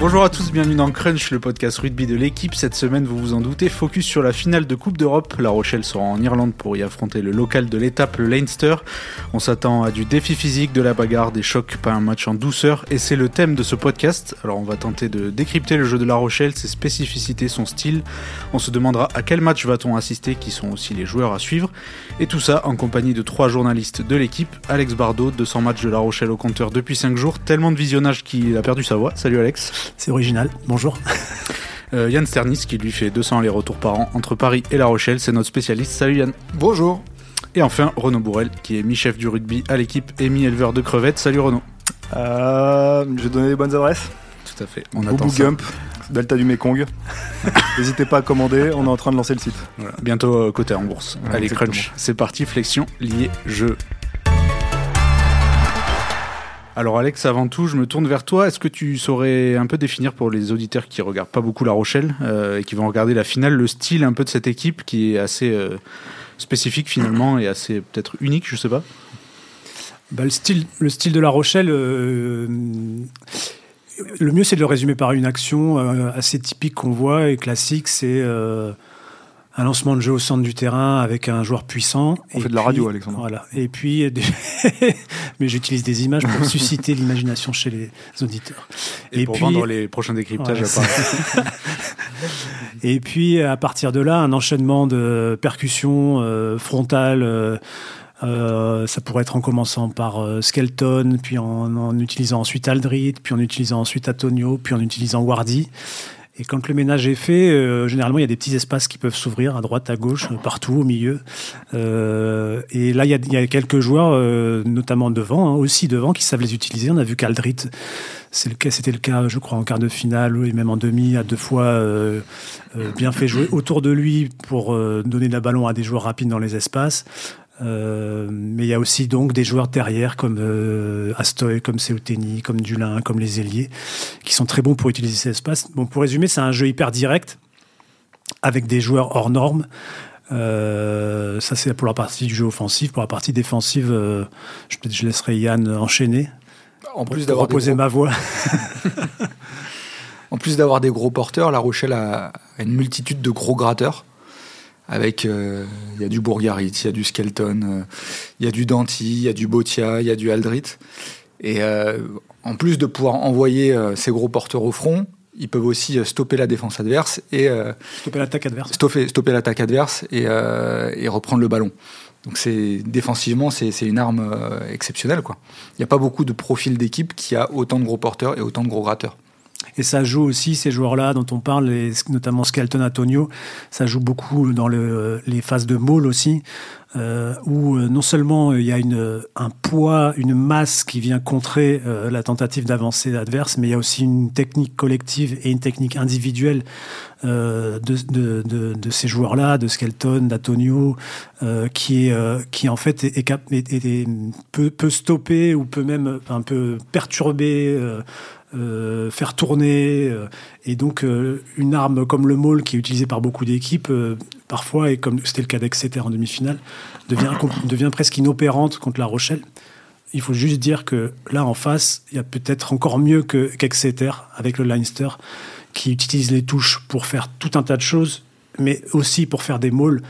Bonjour à tous, bienvenue dans Crunch, le podcast rugby de l'équipe. Cette semaine, vous vous en doutez, focus sur la finale de Coupe d'Europe. La Rochelle sera en Irlande pour y affronter le local de l'étape, le Leinster. On s'attend à du défi physique, de la bagarre, des chocs, pas un match en douceur. Et c'est le thème de ce podcast. Alors on va tenter de décrypter le jeu de La Rochelle, ses spécificités, son style. On se demandera à quel match va-t-on assister, qui sont aussi les joueurs à suivre. Et tout ça en compagnie de trois journalistes de l'équipe. Alex Bardot, 200 matchs de La Rochelle au compteur depuis 5 jours. Tellement de visionnage qu'il a perdu sa voix. Salut Alex. C'est original. Bonjour. Euh, Yann Sternis qui lui fait 200 allers-retours par an entre Paris et La Rochelle, c'est notre spécialiste. Salut Yann. Bonjour. Et enfin Renaud Bourrel qui est mi-chef du rugby à l'équipe et mi-éleveur de crevettes. Salut Renaud. Euh, je vais donner les bonnes adresses. Tout à fait. On attend ça. Gump, Delta du Mekong. N'hésitez pas à commander, on est en train de lancer le site. Bientôt euh, côté en bourse. Allez crunch, c'est parti, flexion, lié, jeu. Alors Alex, avant tout, je me tourne vers toi. Est-ce que tu saurais un peu définir pour les auditeurs qui regardent pas beaucoup La Rochelle euh, et qui vont regarder la finale, le style un peu de cette équipe qui est assez euh, spécifique finalement et assez peut-être unique, je sais pas? Bah, le, style, le style de La Rochelle, euh, le mieux c'est de le résumer par une action assez typique qu'on voit et classique, c'est un lancement de jeu au centre du terrain avec un joueur puissant. On fait de la radio, Alexandre. Voilà. Et puis, mais j'utilise des images pour susciter l'imagination chez les auditeurs. Et, pour vendre les prochains décryptages. et puis, à partir de là, un enchaînement de percussions euh, frontales. Euh, euh, ça pourrait être en commençant par Skelton, puis en, en, utilisant ensuite Aldrit, puis en utilisant ensuite Antonio, puis en utilisant Wardy. Et quand le ménage est fait, euh, généralement, il y a des petits espaces qui peuvent s'ouvrir à droite, à gauche, partout, au milieu. Euh, et là, il y, a, quelques joueurs, euh, notamment devant, hein, aussi devant, qui savent les utiliser. On a vu qu'Aldrit, c'était le cas, je crois, en quart de finale et même en demi, à deux fois euh, euh, bien fait jouer autour de lui pour donner le ballon à des joueurs rapides dans les espaces. Euh, mais il y a aussi donc des joueurs derrière comme euh, Astoy, comme Seuteni, comme Dulin, comme les ailiers, qui sont très bons pour utiliser cet espace. Bon, pour résumer, c'est un jeu hyper direct avec des joueurs hors normes. Euh, ça, c'est pour la partie du jeu offensif. Pour la partie défensive, je, je laisserai Yann enchaîner. En plus d'avoir ma voix. en plus d'avoir des gros porteurs, La Rochelle a une multitude de gros gratteurs avec euh, il y a du Bourgarit, il y a du Skelton, euh, il y a du Danti, il y a du Botia, il y a du Aldrit. Et euh, en plus de pouvoir envoyer ces gros porteurs au front, ils peuvent aussi stopper la défense adverse et stopper l'attaque adverse. Stopper, stopper l'attaque adverse et, et, reprendre le ballon. Donc c'est défensivement c'est une arme exceptionnelle quoi. Il n'y a pas beaucoup de profils d'équipe qui a autant de gros porteurs et autant de gros gratteurs. Et ça joue aussi, ces joueurs-là dont on parle, notamment Skelton Antonio, ça joue beaucoup dans le, les phases de maul aussi, euh, où euh, non seulement il y a un poids, une masse qui vient contrer euh, la tentative d'avancer adverse, mais il y a aussi une technique collective et une technique individuelle de, ces joueurs-là, de Skelton, d'Antonio, qui, en fait peut, stopper ou peut même un peu perturber euh, faire tourner. Euh, et donc, euh, une arme comme le maul, qui est utilisée par beaucoup d'équipes, parfois, et comme c'était le cas d'Exeter en demi-finale, devient, devient presque inopérante contre La Rochelle. Il faut juste dire que là, en face, il y a peut-être encore mieux qu'Exeter avec le Leinster, qui utilise les touches pour faire tout un tas de choses, mais aussi pour faire des mauls.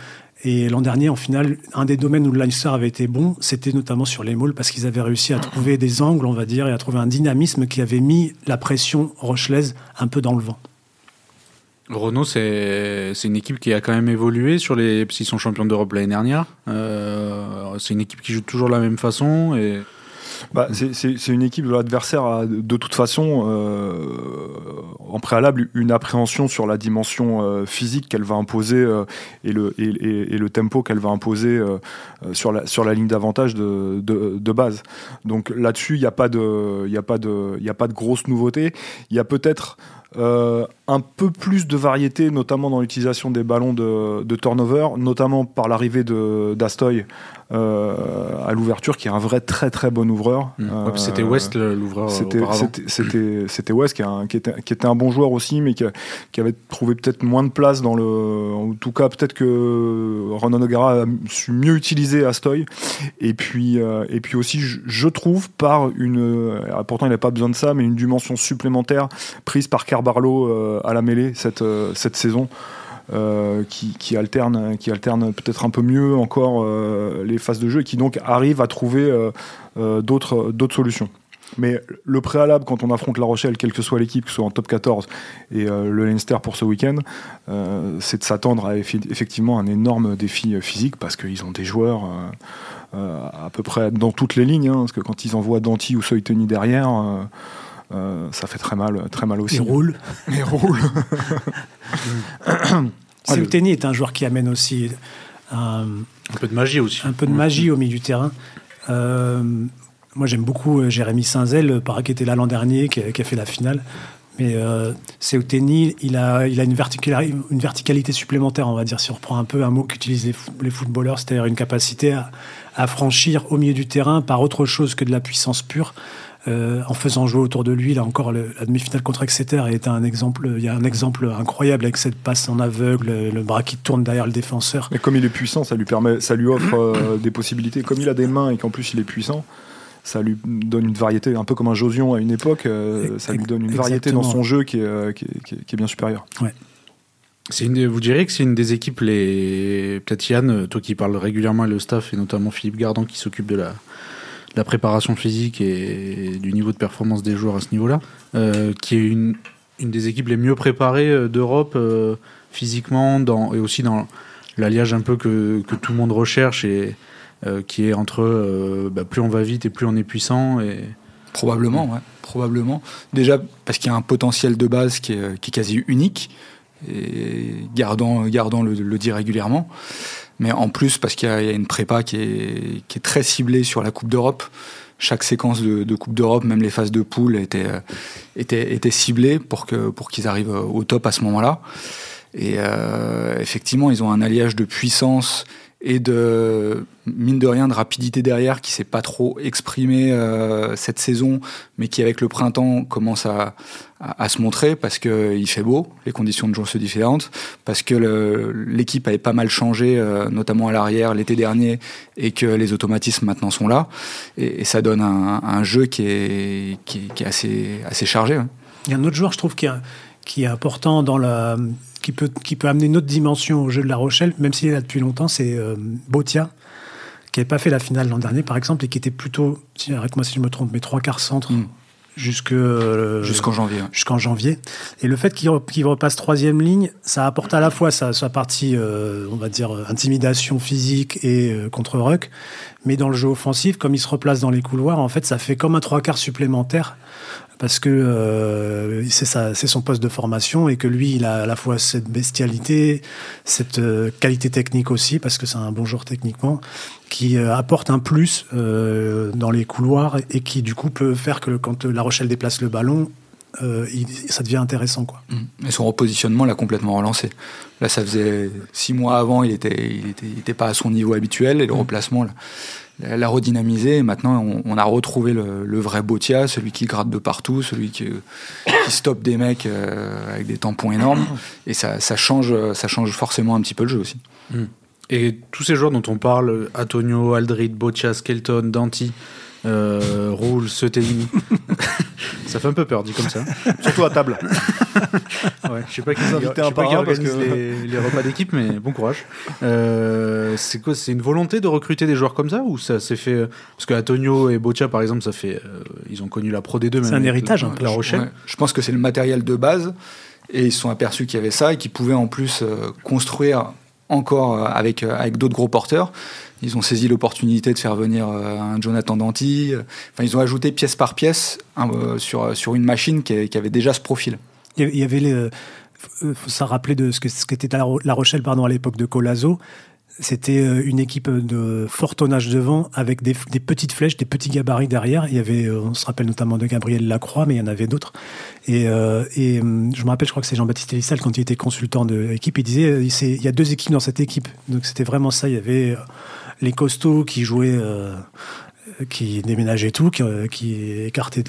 Et l'an dernier, en finale, un des domaines où le Leinster avait été bon, c'était notamment sur les mauls, parce qu'ils avaient réussi à trouver des angles, on va dire, et à trouver un dynamisme qui avait mis la pression rochelaise un peu dans le vent. Renault, c'est une équipe qui a quand même évolué sur les. S'ils sont champions d'Europe l'année dernière. Euh, c'est une équipe qui joue toujours de la même façon. Et bah, c'est une équipe de l'adversaire a de toute façon euh, en préalable une appréhension sur la dimension euh, physique qu'elle va imposer euh, et, le, tempo qu'elle va imposer sur, la, ligne d'avantage de, base. Donc là-dessus, il n'y a, pas de, y a, grosse nouveauté. Il y a peut-être un peu plus de variété, notamment dans l'utilisation des ballons de, de turnover, notamment par l'arrivée d'Astoy à l'ouverture, qui est un vrai très très bon ouvreur. Mmh. Ouais, c'était West l'ouvreur. C'était West qui, un, qui, était, qui, était, un bon joueur aussi, mais qui, qui avait trouvé peut-être moins de place dans le. En tout cas, peut-être que Ronan O'Gara a su mieux utiliser Astoy. Et puis, euh, et puis aussi, je, je, trouve, par une. pourtant, il n'a pas besoin de ça, mais une dimension supplémentaire prise par Carbarlo euh, à la mêlée cette, euh, cette saison. Euh, qui, qui, alterne, qui alterne peut-être un peu mieux encore euh, les phases de jeu et qui donc arrive à trouver euh, d'autres solutions. Mais le préalable quand on affronte La Rochelle, quelle que soit l'équipe, que ce soit en top 14 et le Leinster pour ce week-end, c'est de s'attendre à effectivement un énorme défi physique parce qu'ils ont des joueurs à peu près dans toutes les lignes. Hein, parce que quand ils envoient Danti ou Soiteni derrière, ça fait très mal, très mal aussi. Roulent. Ils roulent. Seuteni est un joueur qui amène aussi un, un, peu de magie aussi. Un peu de magie au milieu du terrain. Euh, moi, j'aime beaucoup euh, Jérémy Saint-Zel, qui était là l'an dernier, qui a, qui a, fait la finale. Mais euh, il a, il a une, verticalité, une verticalité supplémentaire, on va dire, si on reprend un peu un mot qu'utilisent les, les, footballeurs, c'est-à-dire une capacité à, à, franchir au milieu du terrain par autre chose que de la puissance pure. Euh, en faisant jouer autour de lui. Là encore, le, la demi-finale contre Exeter est un exemple. Il y a un exemple incroyable avec cette passe en aveugle, le bras qui tourne derrière le défenseur. Mais comme il est puissant, ça lui permet, ça lui offre euh, des possibilités. Comme il a des mains et qu'en plus il est puissant, ça lui donne une variété, un peu comme un Josion à une époque. Euh, ça lui donne une variété dans son jeu qui est, qui est, qui est, qui est bien supérieure. Ouais. Une, vous diriez que c'est une des équipes les peut-être Yann, toi qui parles régulièrement avec le staff et notamment Philippe Gardan qui s'occupe de la la préparation physique et du niveau de performance des joueurs à ce niveau-là, euh, qui est une, une, des équipes les mieux préparées euh, d'Europe euh, physiquement dans, et aussi dans l'alliage un peu que, que, tout le monde recherche et qui est entre bah, plus on va vite et plus on est puissant. Et... Probablement, ouais. probablement. Déjà parce qu'il y a un potentiel de base qui est, qui est quasi unique et gardant, gardant le, le dit régulièrement mais en plus parce qu'il y, y, a une prépa qui est, qui est très ciblée sur la Coupe d'Europe. Chaque séquence de, de Coupe d'Europe, même les phases de poule, étaient, étaient, étaient ciblées pour qu'ils pour qu'ils arrivent au top à ce moment-là. Et euh, effectivement, ils ont un alliage de puissance et de mine de rien de rapidité derrière qui s'est pas trop exprimé euh, cette saison, mais qui avec le printemps commence à, se montrer parce que il fait beau, les conditions de jeu sont différentes, parce que l'équipe avait pas mal changé, euh, notamment à l'arrière l'été dernier, et que les automatismes maintenant sont là, et, ça donne un, jeu qui est, assez, chargé. Ouais. Il y a un autre joueur, je trouve, qui est important dans la qui peut, qui peut amener une autre dimension au jeu de La Rochelle, même s'il est là depuis longtemps, c'est euh, Botia, qui n'avait pas fait la finale l'an dernier, par exemple, et qui était plutôt, arrête-moi si je me trompe, mais trois quarts centre. Mm. Jusque, euh, jusqu'en janvier. Jusqu'en janvier. Et le fait qu'il qu repasse troisième ligne, ça apporte à la fois sa, sa partie, euh, on va dire, intimidation physique et euh, contre-ruck. Mais dans le jeu offensif, comme il se replace dans les couloirs, en fait, ça fait comme un trois quarts supplémentaire parce que euh, c'est son poste de formation et que lui, il a à la fois cette bestialité, cette euh, qualité technique aussi, parce que c'est un bon joueur techniquement, qui euh, apporte un plus dans les couloirs et qui du coup peut faire que quand La Rochelle déplace le ballon, euh, il, ça devient intéressant. Quoi. Et son repositionnement l'a complètement relancé. Là, ça faisait six mois avant, il n'était il était, il était pas à son niveau habituel et le mmh. replacement l'a redynamisé. Et maintenant, on, a retrouvé le, vrai Botia, celui qui gratte de partout, celui qui, stoppe des mecs euh, avec des tampons énormes. Et ça, change, ça change forcément un petit peu le jeu aussi. Mmh. Et tous ces joueurs dont on parle, Antonio, Aldrid, Botia, Skelton, Danti, euh, Roule, Setelini. ça fait un peu peur, dit comme ça. Surtout à table. ouais, je sais pas qui, sais un qui organise que... les, les, repas d'équipe, mais bon courage. Euh, c'est quoi C'est une volonté de recruter des joueurs comme ça ou ça s'est fait Parce que Antonio et Boccia, par exemple, ça fait, euh, ils ont connu la Pro D2. C'est un héritage, la, un peu. La Rochelle. Ouais. Je pense que c'est le matériel de base. Et ils se sont aperçus qu'il y avait ça et qu'ils pouvaient en plus euh, construire encore avec, avec d'autres gros porteurs. Ils ont saisi l'opportunité de faire venir un Jonathan Danti. Enfin, ils ont ajouté pièce par pièce euh, sur, sur une machine qui, avait déjà ce profil. Il y avait. Faut ça rappeler de ce que ce qu'était la Rochelle pardon à l'époque de Colazo. C'était euh, une équipe de fort tonnage devant avec des, petites flèches, des petits gabarits derrière. Il y avait, euh, on se rappelle notamment de Gabriel Lacroix, mais il y en avait d'autres. Et, euh, et hum, je me rappelle, je crois que c'est Jean-Baptiste Elissal quand il était consultant de l'équipe, il disait euh, il y a deux équipes dans cette équipe. Donc c'était vraiment ça. Il y avait les costauds qui jouaient. Euh, qui déménageaient tout, qui, qui écartaient,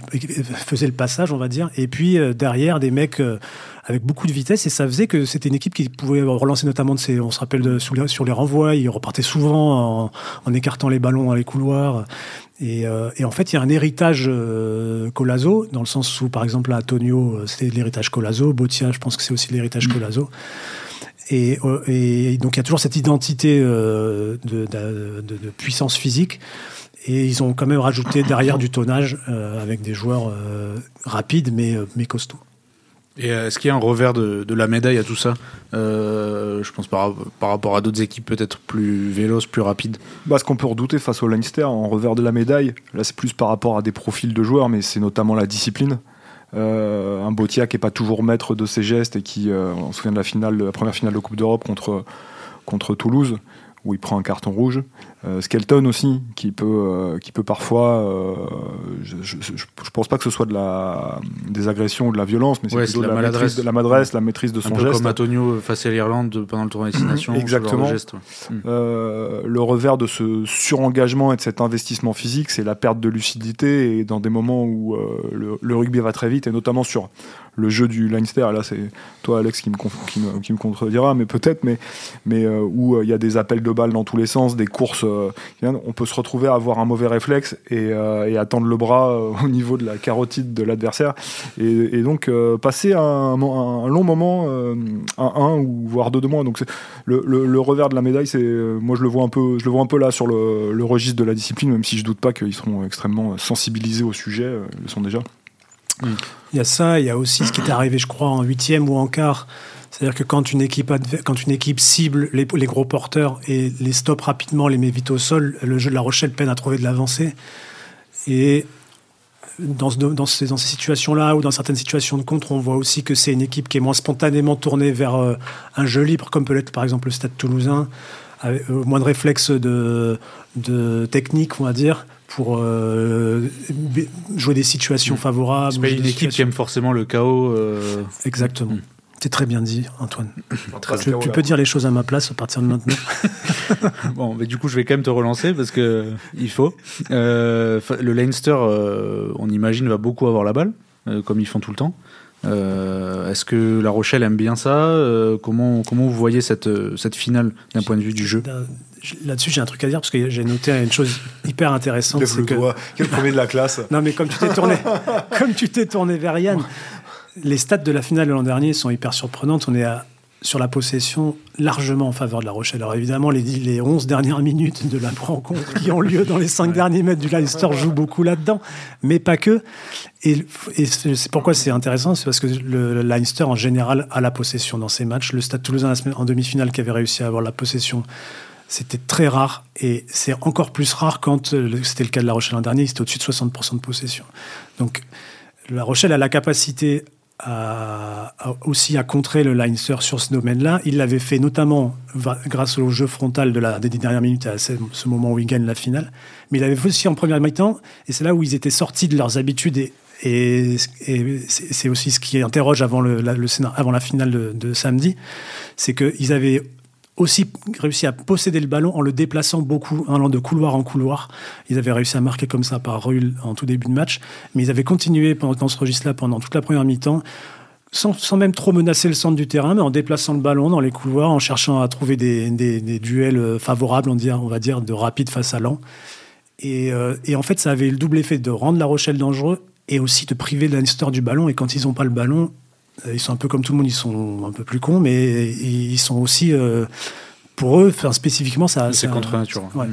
faisaient le passage, on va dire, et puis derrière des mecs avec beaucoup de vitesse et ça faisait que c'était une équipe qui pouvait relancer notamment de ses, on se rappelle de, sur, les, sur les renvois, il repartait souvent en, en, écartant les ballons dans les couloirs. Et, euh, et, en fait, il y a un héritage euh, Colazo, dans le sens où, par exemple, à Antonio, c'est l'héritage Colazo, Botia, je pense que c'est aussi l'héritage mmh. Colazo. Et, et, donc, il y a toujours cette identité euh, de, de, de, de, puissance physique. Et ils ont quand même rajouté derrière du tonnage euh, avec des joueurs euh, rapides mais, mais costauds. Et est-ce qu'il y a un revers de, de, la médaille à tout ça? Euh, Je pense par, par rapport à d'autres équipes peut-être plus véloces, plus rapides. Bah, ce qu'on peut redouter face au Leinster en revers de la médaille, là c'est plus par rapport à des profils de joueurs, mais c'est notamment la discipline. Euh, un Botia qui n'est pas toujours maître de ses gestes et qui, euh, on se souvient de la, finale, de la première finale de Coupe d'Europe contre, contre Toulouse, où il prend un carton rouge. Euh, Skelton aussi, qui peut, euh, qui peut parfois. Euh, je, je, je, pense pas que ce soit de la, des agressions ou de la violence, mais c'est ouais, plutôt de la, maladresse. de la maladresse, la maîtrise de son Un peu geste. comme Antonio face à l'Irlande pendant le tournoi Destination. Exactement. Geste, ouais. Euh, le revers de ce surengagement et de cet investissement physique, c'est la perte de lucidité et dans des moments où le, le, rugby va très vite, et notamment sur le jeu du Leinster. Là, c'est toi, Alex, qui me, contredira, mais peut-être, mais, euh, où il y a des appels de balles dans tous les sens, des courses. on peut se retrouver à avoir un mauvais réflexe et, attendre le bras au niveau de la carotide de l'adversaire. Et, donc, passer un, long moment un ou voire deux de moins. Donc, le, le, revers de la médaille, c'est moi je le vois un peu, je le vois un peu là sur le, le registre de la discipline, même si je doute pas qu'ils seront extrêmement sensibilisés au sujet, ils le sont déjà. Il y a ça, il y a aussi ce qui est arrivé, je crois, en huitième ou en quart. C'est-à-dire que quand une équipe, quand une équipe cible les, gros porteurs et les stoppe rapidement, les met vite au sol, le jeu de La Rochelle peine à trouver de l'avancée. Et dans ces situations-là ou dans certaines situations de contre, on voit aussi que c'est une équipe qui est moins spontanément tournée vers euh, un jeu libre, comme peut l'être par exemple le Stade toulousain, avec euh, moins de réflexes de, de technique, on va dire, pour euh, jouer des situations favorables. C'est pas une équipe qui aime forcément le chaos. Euh... Exactement. Mm. C'est très bien dit, Antoine. tu, tu peux dire les choses à ma place à partir de maintenant. bon, mais du coup, je vais quand même te relancer parce que il faut. Euh, le Leinster, euh, on imagine, va beaucoup avoir la balle, euh, comme ils font tout le temps. Euh, Est-ce que La Rochelle aime bien ça euh, comment, comment vous voyez cette, cette finale d'un point de vue du jeu? Là-dessus, j'ai un truc à dire parce que j'ai noté une chose hyper intéressante. C'est que quel premier de la classe Non, mais comme tu t'es tourné, comme tu t'es tourné vers Yann, les stats de la finale de l'an dernier sont hyper surprenantes. On est à, sur la possession largement en faveur de La Rochelle. Alors évidemment, les, les 11 dernières minutes de la rencontre qui ont lieu dans les 5 derniers mètres du Leinster jouent beaucoup là-dedans, mais pas que. Et, et c'est pourquoi c'est intéressant, c'est parce que le, le, Leinster en général a la possession dans ses matchs. Le Stade Toulousain en demi-finale qui avait réussi à avoir la possession c'était très rare et c'est encore plus rare quand c'était le cas de La Rochelle l'an dernier, c'était au-dessus de 60% de possession. Donc La Rochelle a la capacité aussi à contrer le Leinster sur ce domaine-là. Il l'avait fait notamment grâce au jeu frontal des dernières minutes à ce, moment où il gagne la finale. Mais il l'avait fait aussi en première mi-temps et c'est là où ils étaient sortis de leurs habitudes et, c'est aussi ce qui interroge avant, le, la, avant la finale de, de samedi, c'est qu'ils avaient aussi réussi à posséder le ballon en le déplaçant beaucoup, allant de couloir en couloir. Ils avaient réussi à marquer comme ça par Ruhl en tout début de match, mais ils avaient continué pendant, dans ce registre-là pendant toute la première mi-temps, sans, sans, même trop menacer le centre du terrain, mais en déplaçant le ballon dans les couloirs, en cherchant à trouver des, des, duels favorables, on, dire, on va dire, de rapide face à lent. Et, euh, et, en fait, ça avait le double effet de rendre La Rochelle dangereux et aussi de priver Leinster du ballon. Et quand ils n'ont pas le ballon, ils sont un peu comme tout le monde, ils sont un peu plus cons, mais ils sont aussi, euh, pour eux, enfin, spécifiquement, ça. C'est contre nature. Ouais.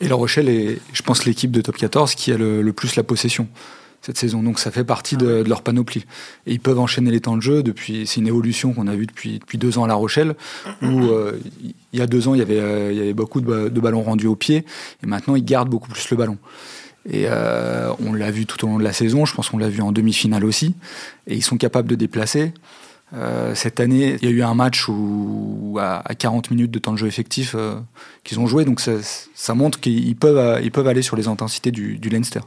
Et La Rochelle est, je pense, l'équipe de top 14 qui a le, le, plus la possession cette saison. Donc ça fait partie de, de, leur panoplie. Et ils peuvent enchaîner les temps de jeu depuis. C'est une évolution qu'on a vue depuis, depuis deux ans à La Rochelle, où euh, il y a deux ans, il y avait, euh, il y avait beaucoup de, de ballons rendus au pied, et maintenant ils gardent beaucoup plus le ballon. Et euh, on l'a vu tout au long de la saison, je pense qu'on l'a vu en demi-finale aussi. Et ils sont capables de déplacer. Euh, cette année, il y a eu un match où, à, 40 minutes de temps de jeu effectif euh, qu'ils ont joué, donc ça, ça montre qu'ils peuvent, ils peuvent aller sur les intensités du, du Leinster.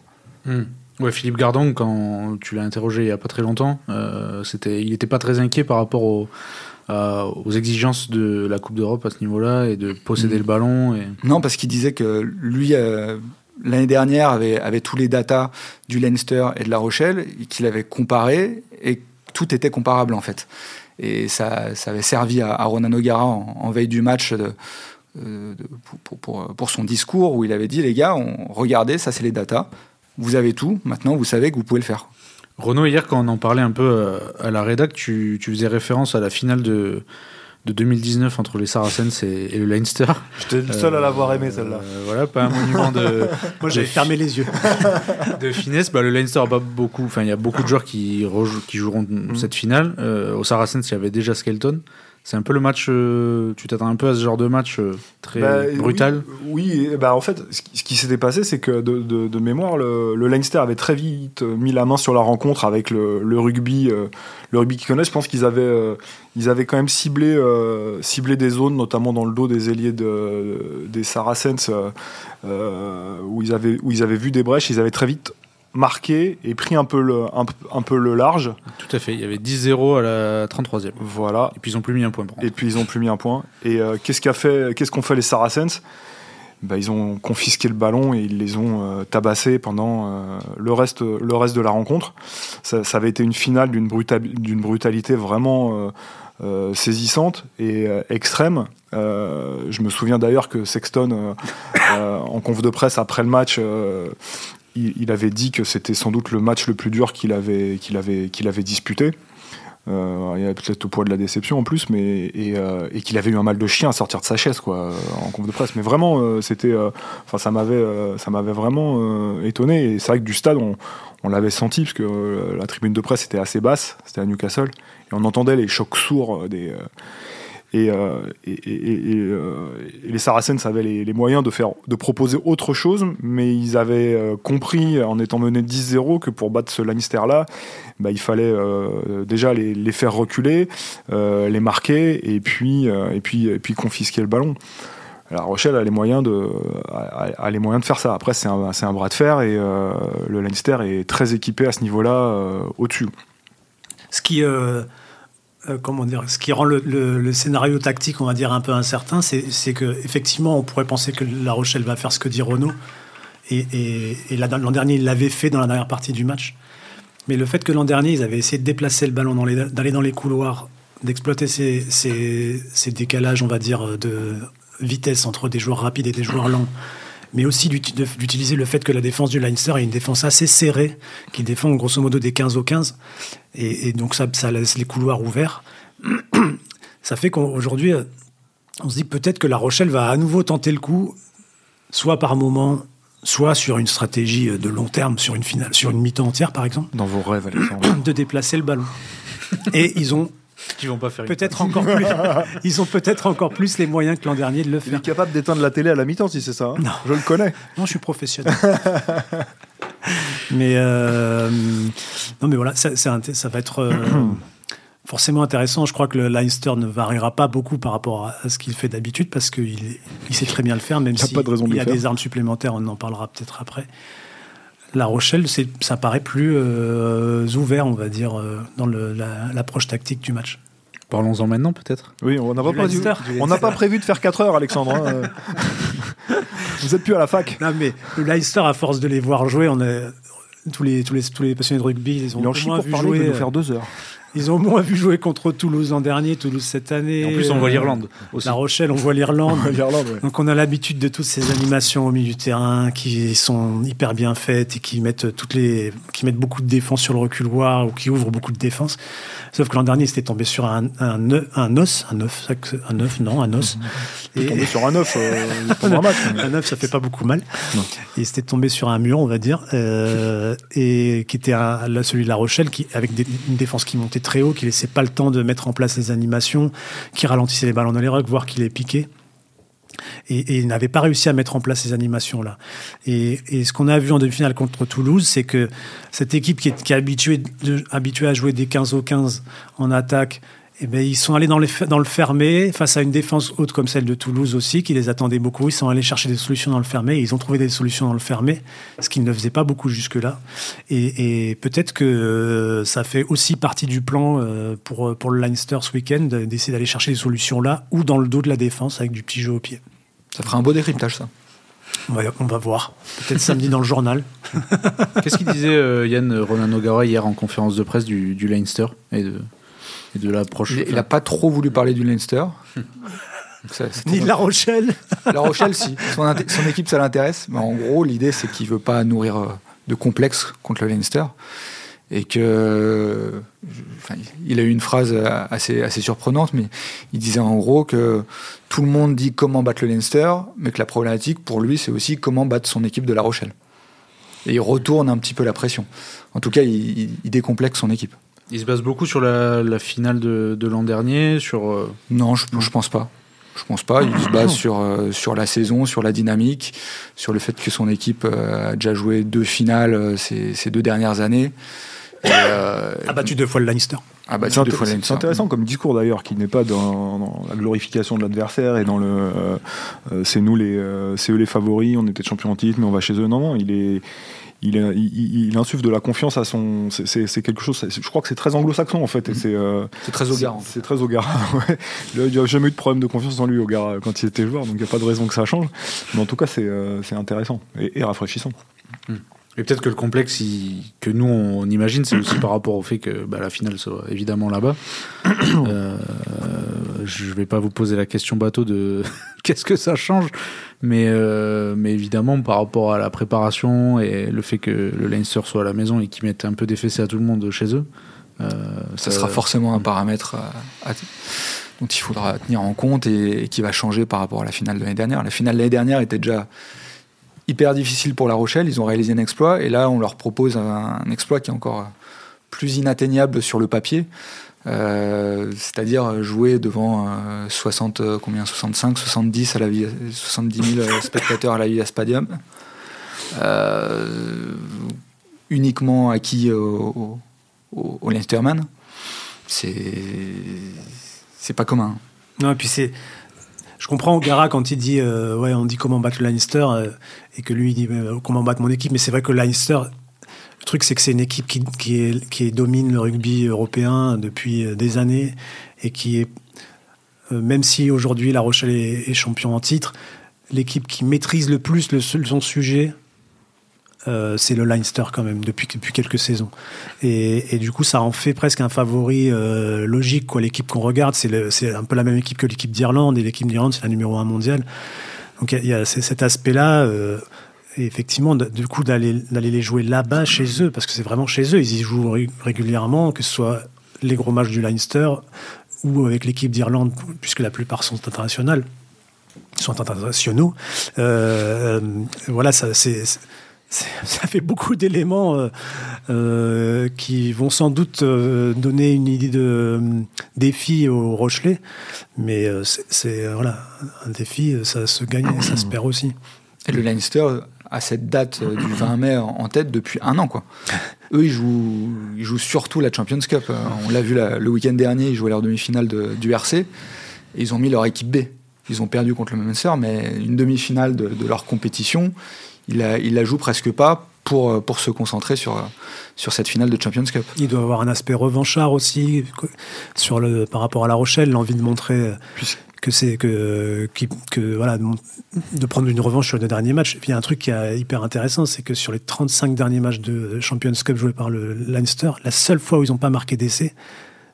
Hmm. Ouais, Philippe Gardon, quand tu l'as interrogé il n'y a pas très longtemps, c'était, il n'était pas très inquiet par rapport aux, aux exigences de la Coupe d'Europe à ce niveau-là et de posséder hmm. le ballon. Et... Non, parce qu'il disait que lui, l'année dernière, avait, avait tous les datas du Leinster et de La Rochelle, qu'il avait comparé et tout était comparable en fait. Et ça, ça avait servi à, Ronan O'Gara en, veille du match euh, pour, pour, pour, son discours où il avait dit les gars, on, regardez, ça c'est les datas, vous avez tout, maintenant vous savez que vous pouvez le faire. Renaud, hier quand on en parlait un peu euh, à la rédac, tu, tu faisais référence à la finale de, de 2019 entre les Saracens et, le Leinster. J'étais le seul à l'avoir aimé celle-là. Euh, voilà, pas un monument de. Moi j'avais fermé les yeux. de finesse. Bah, le Leinster a pas beaucoup. Enfin, il y a beaucoup de joueurs qui, qui joueront mm. cette finale. Euh, au Saracens, il y avait déjà Skelton. C'est un peu le match. Euh, tu t'attends un peu à ce genre de match euh, très bah, brutal Oui, bah en fait, ce qui, s'était passé, c'est que de, mémoire, le, Leinster avait très vite mis la main sur la rencontre avec le, rugby, euh, le rugby qu'ils connaissent. Je pense qu'ils avaient, ils avaient quand même ciblé, ciblé des zones, notamment dans le dos des ailiers de, des Saracens, où, ils avaient, où ils avaient vu des brèches. Ils avaient très vite marqué et pris un peu le, un, peu le large. Tout à fait. Il y avait 10-0 à la 33e. Voilà. Et puis ils ont plus mis un point. Et puis ils ont plus mis un point. Et euh, qu'est-ce qu'a fait, qu'est-ce qu'ont fait les Saracens? Bah, ils ont confisqué le ballon et ils les ont euh, tabassés pendant euh, le, reste, le reste de la rencontre. Ça, avait été une finale d'une d'une brutalité vraiment saisissante et extrême. je me souviens d'ailleurs que Sexton, en conf de presse après le match, il, avait dit que c'était sans doute le match le plus dur qu'il avait, disputé. Euh, il y avait peut-être au poids de la déception en plus, mais euh, et, qu'il avait eu un mal de chien à sortir de sa chaise quoi en conf de presse. Mais vraiment, euh, c'était, enfin ça m'avait, ça m'avait vraiment étonné. Et c'est vrai que du stade, on, on l'avait senti parce que la tribune de presse était assez basse, c'était à Newcastle, et on entendait les chocs sourds des euh, et, euh, et, les Saracens avaient les, moyens de, faire, de proposer autre chose, mais ils avaient euh, compris, en étant menés 10-0, que pour battre ce Lannister-là, bah, il fallait déjà les, faire reculer, les marquer, et puis, et, puis, et puis confisquer le ballon. La Rochelle a les moyens de, a, les moyens de faire ça. Après, c'est un, un, bras de fer, et le Lannister est très équipé à ce niveau-là au-dessus. Ce qui euh, comment dire, ce qui rend le, scénario tactique, on va dire, un peu incertain, c'est que effectivement, on pourrait penser que La Rochelle va faire ce que dit Renault. Et, l'an dernier, il l'avait fait dans la dernière partie du match. Mais le fait que l'an dernier, ils avaient essayé de déplacer le ballon, d'aller dans les couloirs, d'exploiter ces, ces, décalages, on va dire, de vitesse entre des joueurs rapides et des joueurs lents, mais aussi d'utiliser le fait que la défense du Leinster est une défense assez serrée, qui défend grosso modo des 15 au 15, et, donc ça, ça, laisse les couloirs ouverts. ça fait qu'aujourd'hui, euh, on se dit peut-être que La Rochelle va à nouveau tenter le coup, soit par moment, soit sur une stratégie euh, de long terme, sur une finale, sur une mi-temps entière par exemple. Dans vos rêves, De déplacer le ballon. Et ils ont qui vont pas faire peut-être encore plus. ils ont peut-être encore plus les moyens que l'an dernier de le faire. Il est capable d'éteindre la télé à la mi-temps si c'est ça. Hein. non. Je le connais. Non, je suis professionnel. mais euh, non, mais voilà, ça, ça va être. Euh, forcément intéressant. Je crois que le Leinster ne variera pas beaucoup par rapport à ce qu'il fait d'habitude parce qu'il il sait très bien le faire, même s'il il y a des armes supplémentaires, on en parlera peut-être après. La Rochelle, ça paraît plus euh, ouvert, on va dire, euh, dans l'approche tactique du match. Parlons-en maintenant, peut-être. Oui, on n'a pas, prévu, on n'a pas prévu de faire 4 heures, Alexandre. Hein. Vous êtes plus à la fac. Non, mais le Leicester, à force de les voir jouer, on a, tous, les, tous, les, tous les passionnés de rugby, ils ont il en moins vu jouer. nous faire 2 heures. Ils ont moins vu jouer contre Toulouse l'an dernier, Toulouse cette année. en plus, on voit l'Irlande. La Rochelle, on voit l'Irlande. Donc, on a l'habitude de toutes ces animations au milieu du terrain qui sont hyper bien faites et qui mettent toutes les, qui mettent beaucoup de défense sur le reculoir ou qui ouvrent beaucoup de défense. Sauf que l'an dernier, c'était tombé sur un, un, un os, un œuf, un œuf, non, un os. Et tombé sur un œuf, euh, un œuf, ça fait pas beaucoup mal. Et c'était tombé sur un mur, on va dire, euh, et qui était un, celui de La Rochelle, qui avec une défense qui montait très haut, qui laissait pas le temps de mettre en place les animations, qui ralentissait les ballons dans les rucks, voire qui les piquait. et, et n'avait pas réussi à mettre en place ces animations-là. Et, et, ce qu'on a vu en demi-finale contre Toulouse, c'est que cette équipe qui est, habituée, habituée à jouer des 15 au 15 en attaque, eh bien, ils sont allés dans, les, dans, le fermé, face à une défense haute comme celle de Toulouse aussi, qui les attendait beaucoup. Ils sont allés chercher des solutions dans le fermé, et ils ont trouvé des solutions dans le fermé, ce qu'ils ne faisaient pas beaucoup jusque-là. Et, et peut-être que euh, ça fait aussi partie du plan euh, pour, pour le Leinster ce week-end, d'essayer d'aller chercher des solutions là, ou dans le dos de la défense, avec du petit jeu au pied. Ça fera un beau décryptage, ça. On va, on va voir. Peut-être samedi dans le journal. Qu'est-ce qu'il disait euh, Yann Ronan O'Gara hier en conférence de presse du, du Leinster et de, et de l'approche Il n'a pas trop voulu parler du Leinster. Ça, Ni de La Rochelle. La Rochelle, si. Son, son équipe, ça l'intéresse. Mais en gros, l'idée, c'est qu'il ne veut pas nourrir euh, de complexe contre le Leinster. Et que. Enfin, il a eu une phrase assez, assez surprenante, mais il disait en gros que tout le monde dit comment battre le Leinster, mais que la problématique pour lui, c'est aussi comment battre son équipe de La Rochelle. Et il retourne un petit peu la pression. En tout cas, il, il décomplexe son équipe. Il se base beaucoup sur la, la finale de, de l'an dernier, sur. Euh... Non, je, je pense pas. Je pense pas. Il se base sur, euh, sur la saison, sur la dynamique, sur le fait que son équipe euh, a déjà joué deux finales ces, ces deux dernières années. Et, euh, a battu deux fois le Leinster. Ah bah, c'est intéressant comme discours d'ailleurs, qui n'est pas dans, dans, la glorification de l'adversaire et dans le euh, c'est nous les c'est eux les favoris, on était champion en titre, mais on va chez eux. Non non, il est il, il, il, insuffle de la confiance à son. C'est quelque chose. Je crois que c'est très anglo-saxon en fait. Mmh. C'est euh, très Ogara. C'est très Ogara. Ouais. Il n'y a jamais eu de problème de confiance dans lui, Ogara, quand il était joueur, donc il n'y a pas de raison que ça change. Mais en tout cas, c'est euh, intéressant et, et rafraîchissant. Mmh. Et peut-être que le complexe il, que nous on imagine, c'est aussi par rapport au fait que bah, la finale soit évidemment là-bas. euh, je vais pas vous poser la question bateau de qu'est-ce que ça change, mais, euh, mais évidemment par rapport à la préparation et le fait que le Leinster soit à la maison et qu'ils mettent un peu des fessées à tout le monde chez eux. Euh, ça, sera forcément un paramètre à, à, dont il faudra tenir en compte et, et qui va changer par rapport à la finale de l'année dernière. La finale de l'année dernière était déjà hyper difficile pour La Rochelle. Ils ont réalisé un exploit et là, on leur propose un, un exploit qui est encore plus inatteignable sur le papier. Euh, c'est-à-dire jouer devant euh, 60, combien 65, 70, à la vie, 70 000 spectateurs à la Via Stadium. Euh, uniquement acquis au, au, au Leinsterman. C'est pas commun. Non, et puis c'est je comprends Gara quand il dit euh, ouais on dit comment battre le Leinster euh, et que lui il dit euh, comment battre mon équipe mais c'est vrai que le Leinster le truc c'est que c'est une équipe qui, qui, qui domine le rugby européen depuis des années et qui est même si aujourd'hui La Rochelle est, est champion en titre l'équipe qui maîtrise le plus le, son sujet euh, c'est le Leinster quand même depuis, depuis quelques saisons. Et, et, du coup, ça en fait presque un favori euh, logique. Quoi. L'équipe qu'on regarde, c'est un peu la même équipe que l'équipe d'Irlande, et l'équipe d'Irlande, c'est la numéro un mondiale. Donc il y, a cet aspect-là. Euh, et effectivement, du coup, d'aller les jouer là-bas, chez eux, parce que c'est vraiment chez eux, ils y jouent régulièrement, que ce soit les gros matchs du Leinster ou avec l'équipe d'Irlande, puisque la plupart sont internationales, sont internationaux. Voilà, ça, c'est ça fait beaucoup d'éléments euh, euh, qui vont sans doute euh, donner une idée de défi au Rochelet, mais c'est voilà un défi, ça se gagne et ça se perd aussi. Le Leinster a cette date du 20 mai en tête depuis un an quoi. Eux ils jouent, surtout la Champions Cup. On l'a vu le week-end dernier, ils jouaient leur demi-finale de, du RC et ils ont mis leur équipe B. Ils ont perdu contre le Munster, mais une demi-finale de, de leur compétition il la, il la joue presque pas pour, pour se concentrer sur, sur cette finale de Champions Cup. Il doit avoir un aspect revanchard aussi sur le, par rapport à La Rochelle, l'envie de montrer Puisque... que c'est que, que, que, voilà de prendre une revanche sur les derniers matchs. Et puis il y a un truc qui est hyper intéressant, c'est que sur les 35 derniers matchs de Champions Cup joués par le Leinster, la seule fois où ils n'ont pas marqué d'essai,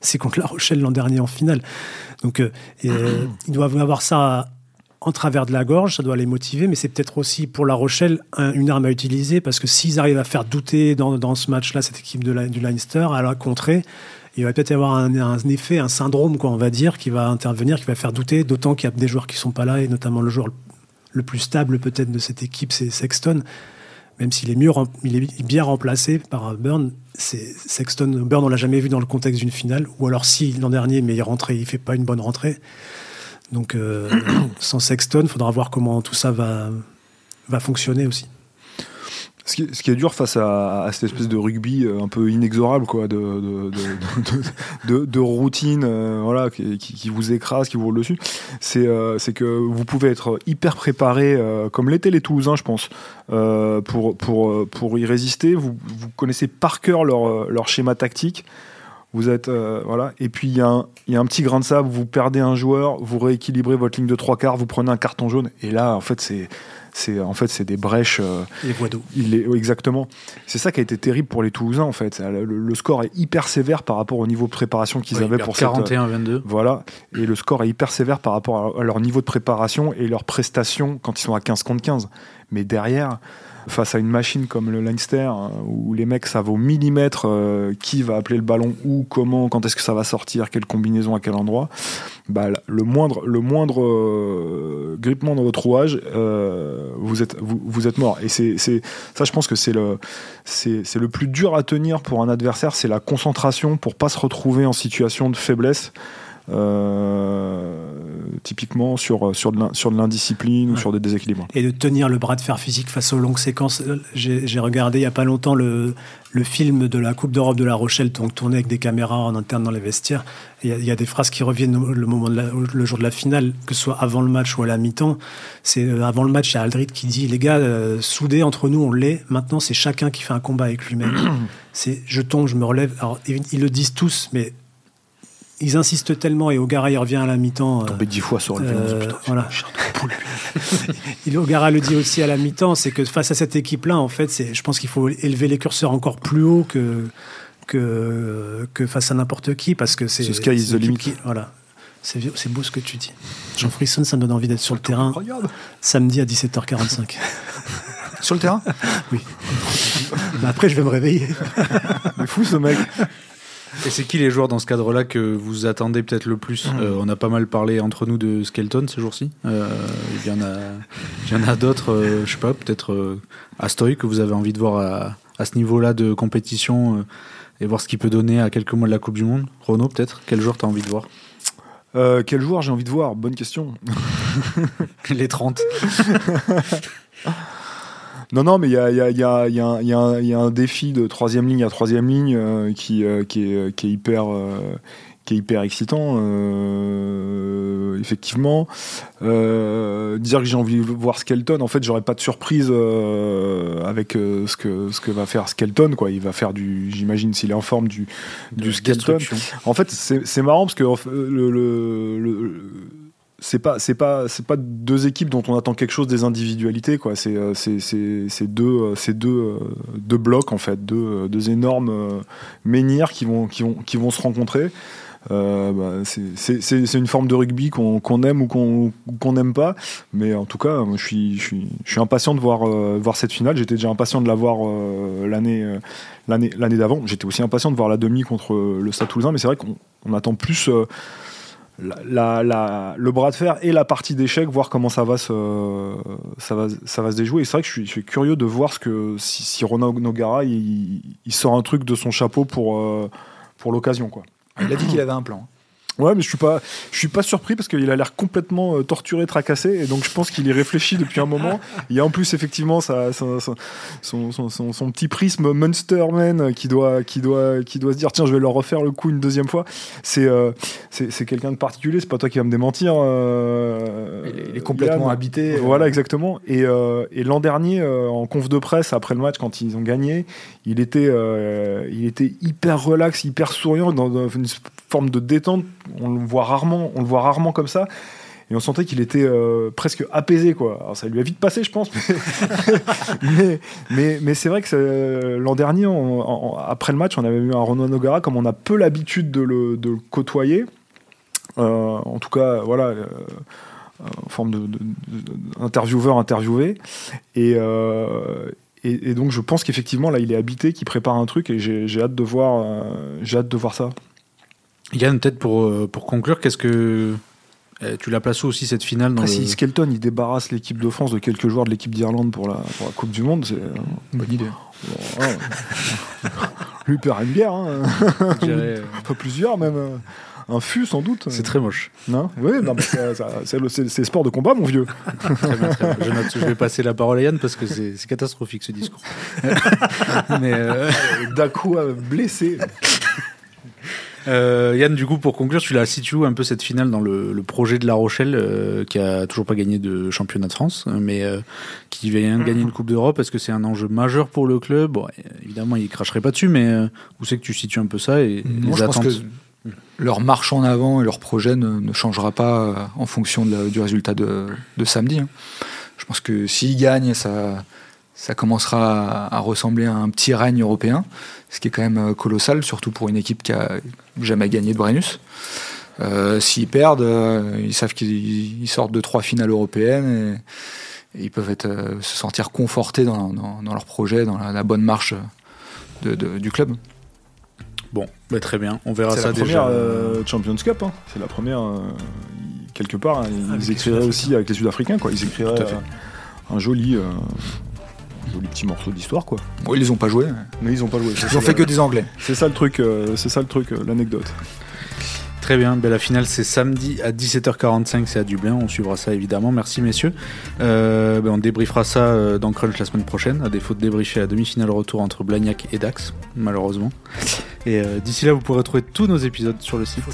c'est contre La Rochelle l'an dernier en finale. Donc euh, euh, ils doivent avoir ça en travers de la gorge, ça doit les motiver, mais c'est peut-être aussi pour La Rochelle un, une arme à utiliser parce que s'ils arrivent à faire douter dans, dans ce match-là cette équipe de la, du Leinster, à la contrer, il va peut-être y avoir un, un, effet, un syndrome, quoi, on va dire, qui va intervenir, qui va faire douter, d'autant qu'il y a des joueurs qui sont pas là, et notamment le joueur le plus stable peut-être de cette équipe, c'est Sexton. Même s'il est mieux, bien remplacé par Burn, Sexton. Burn, on l'a jamais vu dans le contexte d'une finale, ou alors si l'an dernier, mais il rentrait, il fait pas une bonne rentrée. Donc, sans Sexton, faudra voir comment tout ça va fonctionner aussi. Ce qui, est, dur face à, cette espèce de rugby euh, un peu inexorable, quoi, de, routine euh, voilà, qui, vous écrase, qui vous roule dessus, euh, c'est que vous pouvez être hyper préparé, comme l'étaient les Toulousains, je pense, pour, pour, pour y résister. Vous, connaissez par cœur leur, leur schéma tactique. Vous êtes voilà et puis il y, y a un petit grain de sable, vous perdez un joueur, vous rééquilibrez votre ligne de trois quarts, vous prenez un carton jaune et là en fait c'est c'est en fait c'est des brèches. Euh, les voies d'eau. Exactement. C'est ça qui a été terrible pour les Toulousains en fait. Le, score est hyper sévère par rapport au niveau de préparation qu'ils avaient pour 41-22. Voilà. Et le score est hyper sévère par rapport à, leur niveau de préparation et leurs prestations quand ils sont à 15 contre 15. Mais derrière, face à une machine comme le Leinster, hein, où les mecs savent au millimètre euh, qui va appeler le ballon, où, comment, quand est-ce que ça va sortir, quelle combinaison à quel endroit, bah, le moindre, le moindre euh, grippement dans votre rouage, euh, vous, êtes, vous, vous, êtes mort. Et c'est, ça, je pense que c'est le, le plus dur à tenir pour un adversaire, c'est la concentration pour pas se retrouver en situation de faiblesse. Euh, typiquement sur, sur de l'indiscipline ou sur des déséquilibres. Et de tenir le bras de fer physique face aux longues séquences. J'ai regardé il n'y a pas longtemps le, le film de la Coupe d'Europe de La Rochelle, donc tourné avec des caméras en interne dans les vestiaires. Il y, a des phrases qui reviennent le, moment le jour de la finale, que ce soit avant le match ou à la mi-temps. C'est euh, avant le match, il y a Aldrit qui dit les gars, euh, soudés entre nous, on l'est. Maintenant, c'est chacun qui fait un combat avec lui-même. c'est je tombe, je me relève. Alors ils le disent tous, mais ils insistent tellement et Ogara il revient à la mi-temps. Tombé dix fois sur le euh, voilà. il Ogara le dit aussi à la mi-temps, c'est que face à cette équipe-là, en fait, c'est, je pense qu'il faut élever les curseurs encore plus haut que que, que face à n'importe qui parce que c'est. Ce is the limit. voilà. C'est, c'est beau ce que tu dis. Jean Frisson, ça me donne envie d'être sur le terrain samedi à 17h45. sur le terrain? Oui. après, je vais me réveiller. C'est fou ce mec. Et c'est qui les joueurs dans ce cadre-là que vous attendez peut-être le plus mmh. euh, On a pas mal parlé entre nous de Skelton ces jours-ci. Euh, il y en a, il y en a d'autres, euh, je sais pas, peut-être Astoy que vous avez envie de voir à, ce niveau-là de compétition et voir ce qu'il peut donner à quelques mois de la Coupe du Monde. Renaud, peut-être Quel joueur t'as envie de voir? Quel joueur j'ai envie de voir? Bonne question. les 30. Non, non, mais il y a, y, a, y, a, y, a y a, un défi de troisième ligne à troisième ligne euh, qui, euh, qui, est, qui, est, hyper. Euh, qui est hyper excitant, effectivement. dire que j'ai envie de voir Skelton, en fait, j'aurais pas de surprise avec ce, que, ce que va faire Skelton. Quoi. Il va faire du, j'imagine, s'il est en forme, du, du Skelton. En fait, c'est marrant parce que le, le c'est pas c'est pas c'est pas deux équipes dont on attend quelque chose des individualités quoi. C'est euh, c'est deux euh, deux euh, deux blocs en fait deux, deux énormes menhirs qui vont qui vont qui vont se rencontrer. Bah, c'est une forme de rugby qu'on aime ou qu'on n'aime pas. Mais en tout cas je suis je suis je suis impatient de voir voir cette finale. J'étais déjà impatient de la voir l'année l'année d'avant. J'étais aussi impatient de voir la demi contre le Stade Toulousain. Mais c'est vrai qu'on attend plus le bras de fer et la partie d'échec, voir comment ça va se, ça va, ça va se déjouer. Et c'est vrai que je suis, curieux de voir ce que si, si Nogara il, sort un truc de son chapeau pour, euh, pour l'occasion. Quoi. Il a dit qu'il avait un plan. Ouais, mais je suis pas, je suis pas surpris parce qu'il a l'air complètement euh, torturé, tracassé, et donc je pense qu'il y réfléchit depuis un moment. Il y a en plus effectivement sa, son, son, son, son, petit prisme Munsterman qui doit, qui doit, qui doit se dire tiens, je vais leur refaire le coup une deuxième fois. C'est, euh, c'est, quelqu'un de particulier. C'est pas toi qui vas me démentir. Euh, il, est, complètement habité. Voilà, exactement. Et, et l'an dernier, en conf de presse après le match, quand ils ont gagné, il était, il était hyper relax, hyper souriant, dans, dans une forme de détente on le voit rarement, on le voit rarement comme ça. Et on sentait qu'il était euh, presque apaisé, quoi. Alors ça lui a vite passé, je pense. Mais, mais, c'est vrai que euh, l'an dernier, après le match, on avait vu un Renaud Nogara comme on a peu l'habitude de le, côtoyer. Euh, en tout cas, voilà, en forme d'intervieweur interviewé. Et, et, donc je pense qu'effectivement, là, il est habité, qu'il prépare un truc, et j'ai hâte de voir, j'ai hâte de voir ça. Yann, peut-être pour, euh, pour conclure, qu'est-ce que. Eh, tu la places où aussi cette finale dans Si Skelton il débarrasse l'équipe de France de quelques joueurs de l'équipe d'Irlande pour la, pour la, Coupe du Monde, c'est une bonne idée. Lui perd une guerre, hein. pas plusieurs même. un fût sans doute. C'est très moche. Non? Oui, non, mais c'est- ça- c'est le, c'est- c'est le sport de combat, mon vieux. Très bien, très bien. Je, note, je vais passer la parole à Yann parce que c'est c'est catastrophique ce discours. Mais euh, Daco euh, blessé. Euh, Yann, du coup, pour conclure, tu la situes un peu cette finale dans le, le projet de La Rochelle euh, qui a toujours pas gagné de championnat de France, mais euh, qui vient de gagner une Coupe d'Europe? Est-ce que c'est un enjeu majeur pour le club? Bon, évidemment, il cracherait pas dessus, mais où c'est que tu situes un peu ça et Moi, les je pense que leur marche en avant et leur projet ne, ne changera pas en fonction de la- du résultat de, de samedi. hein. Je pense que s'ils gagnent, ça, ça commencera à, à ressembler à un petit règne européen, ce qui est quand même euh, colossal, surtout pour une équipe qui a jamais gagné de Brennus. Euh, s'ils perdent, euh, ils savent qu'ils ils sortent de trois finales européennes et, et ils peuvent être, euh, se sentir confortés dans, dans- dans leur projet, dans la, la bonne marche de- de- du club. Bon, bah, très bien. On verra C'est ça la déjà. première euh, Champions Cup. hein. C'est la première. euh, ils- quelque part, hein, ils Avec les écriraient aussi avec les Sud-Africains. Quoi. Ils écriraient un joli, euh, joli petit morceau d'histoire. Quoi. Bon, ils les ont pas joués. Mais ils ont pas joué. Ils ont fait que des Anglais. C'est ça le truc. euh, c'est ça le truc. euh, L'anecdote. Très bien, ben, la finale c'est samedi à 17h45, c'est à Dublin, on suivra ça évidemment, merci messieurs. Euh, ben, on débriefera ça euh, dans Crunch la semaine prochaine, à défaut de débriefer la demi-finale retour entre Blagnac et Dax, malheureusement. Et euh, d'ici là, vous pourrez trouver tous nos épisodes sur le site,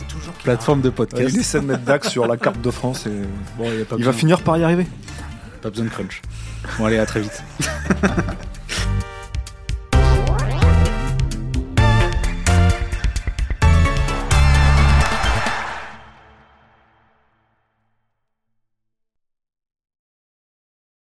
plateforme de Il podcast. essaie de mettre Dax sur la carte de France. Et... Bon, il y a pas Il va finir par y arriver. Pas besoin de Crunch. Bon allez, à très vite.